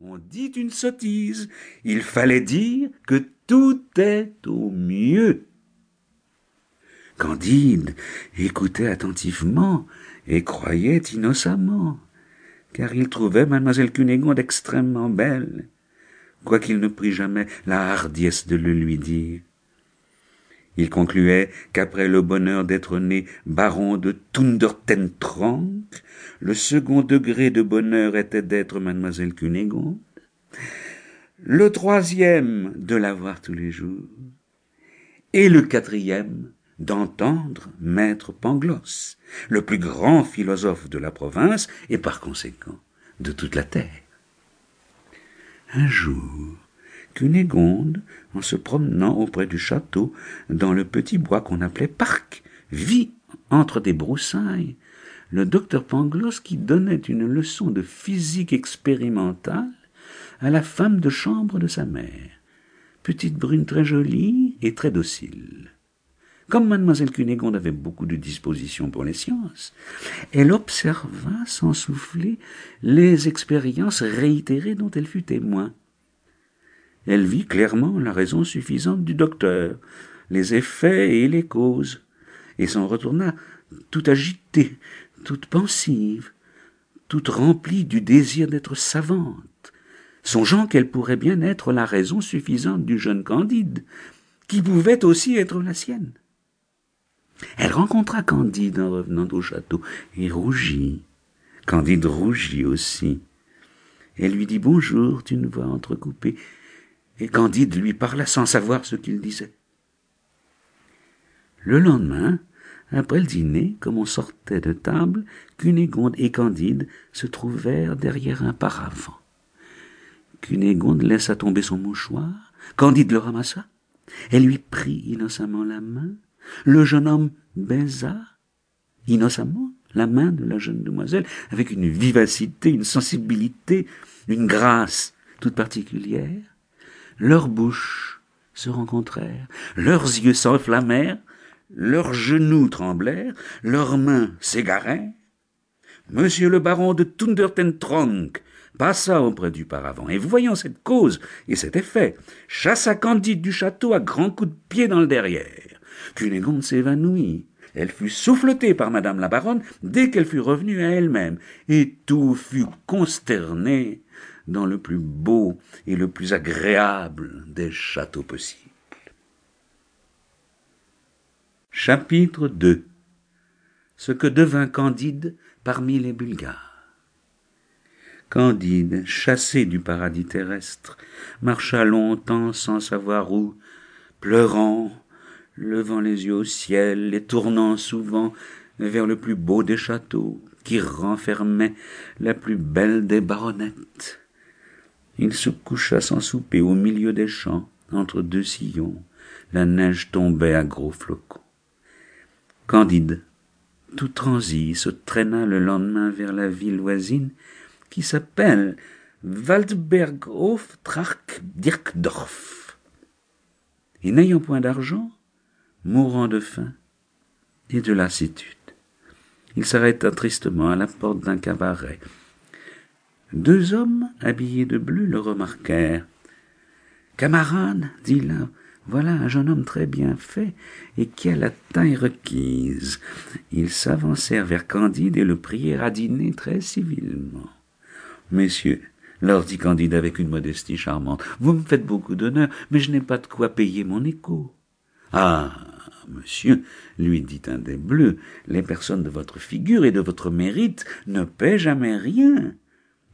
on dit une sottise. Il fallait dire que tout est au mieux. Candide écoutait attentivement et croyait innocemment, car il trouvait mademoiselle Cunégonde extrêmement belle, quoiqu'il ne prit jamais la hardiesse de le lui dire. Il concluait qu'après le bonheur d'être né baron de Thundertentrank, le second degré de bonheur était d'être mademoiselle Cunégonde, le troisième de la voir tous les jours, et le quatrième d'entendre maître Pangloss, le plus grand philosophe de la province et par conséquent de toute la terre. Un jour, Cunégonde, en se promenant auprès du château, dans le petit bois qu'on appelait parc, vit entre des broussailles le docteur Pangloss qui donnait une leçon de physique expérimentale à la femme de chambre de sa mère, petite brune très jolie et très docile. Comme mademoiselle Cunégonde avait beaucoup de disposition pour les sciences, elle observa sans souffler les expériences réitérées dont elle fut témoin. Elle vit clairement la raison suffisante du docteur, les effets et les causes, et s'en retourna tout agitée, toute pensive, toute remplie du désir d'être savante, songeant qu'elle pourrait bien être la raison suffisante du jeune Candide, qui pouvait aussi être la sienne. Elle rencontra Candide en revenant au château et rougit. Candide rougit aussi. Elle lui dit bonjour d'une voix entrecoupée et Candide lui parla sans savoir ce qu'il disait. Le lendemain, après le dîner, comme on sortait de table, Cunégonde et Candide se trouvèrent derrière un paravent. Cunégonde laissa tomber son mouchoir, Candide le ramassa, elle lui prit innocemment la main, le jeune homme baisa innocemment la main de la jeune demoiselle avec une vivacité, une sensibilité, une grâce toute particulière. Leurs bouches se rencontrèrent, leurs yeux s'enflammèrent, leurs genoux tremblèrent, leurs mains s'égarèrent. Monsieur le baron de Thundertentronk passa auprès du paravent, et voyant cette cause et cet effet, chassa Candide du château à grands coups de pied dans le derrière. Cunégonde s'évanouit. Elle fut souffletée par madame la baronne dès qu'elle fut revenue à elle-même, et tout fut consterné dans le plus beau et le plus agréable des châteaux possibles. Chapitre 2 Ce que devint Candide parmi les Bulgares. Candide, chassé du paradis terrestre, marcha longtemps sans savoir où, pleurant, levant les yeux au ciel et tournant souvent vers le plus beau des châteaux qui renfermait la plus belle des baronnettes. Il se coucha sans souper au milieu des champs, entre deux sillons. La neige tombait à gros flocons. Candide, tout transi, se traîna le lendemain vers la ville voisine qui s'appelle Waldberghof Trach Dirkdorf. Et n'ayant point d'argent, mourant de faim et de lassitude, il s'arrêta tristement à la porte d'un cabaret deux hommes habillés de bleu le remarquèrent. Camarade, dit l'un, voilà un jeune homme très bien fait et qui a la taille requise. Ils s'avancèrent vers Candide et le prièrent à dîner très civilement. Messieurs, leur dit Candide avec une modestie charmante, vous me faites beaucoup d'honneur, mais je n'ai pas de quoi payer mon écho. Ah, monsieur, lui dit un des bleus, les personnes de votre figure et de votre mérite ne paient jamais rien.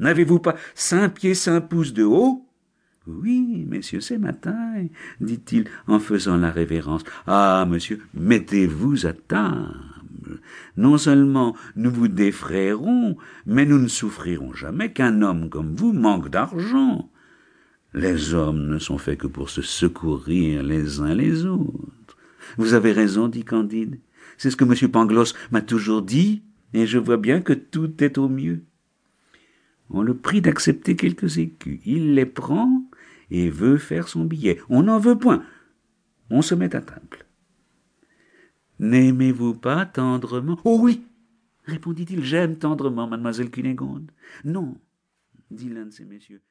N'avez-vous pas cinq pieds cinq pouces de haut? Oui, messieurs, c'est ma taille, dit-il en faisant la révérence. Ah, monsieur, mettez-vous à table. Non seulement nous vous défrayerons, mais nous ne souffrirons jamais qu'un homme comme vous manque d'argent. Les hommes ne sont faits que pour se secourir les uns les autres. Vous avez raison, dit Candide. C'est ce que M. Pangloss m'a toujours dit, et je vois bien que tout est au mieux. On le prie d'accepter quelques écus. Il les prend et veut faire son billet. On n'en veut point. On se met à table. N'aimez-vous pas tendrement? Oh oui répondit-il, j'aime tendrement mademoiselle Cunégonde. Non, dit l'un de ces messieurs.